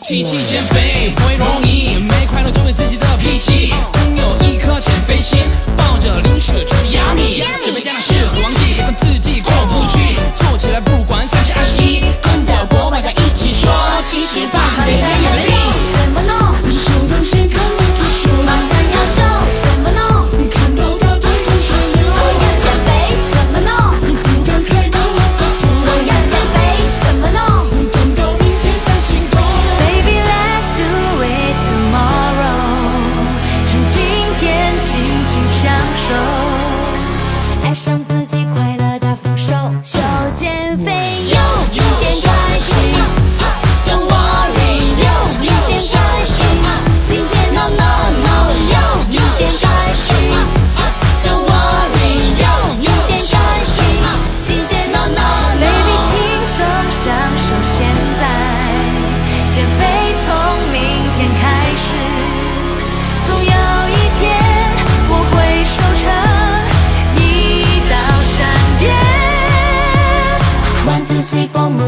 提起减肥不会容易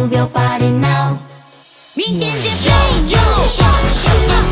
move your body now。明天见，Yo Yo，上上。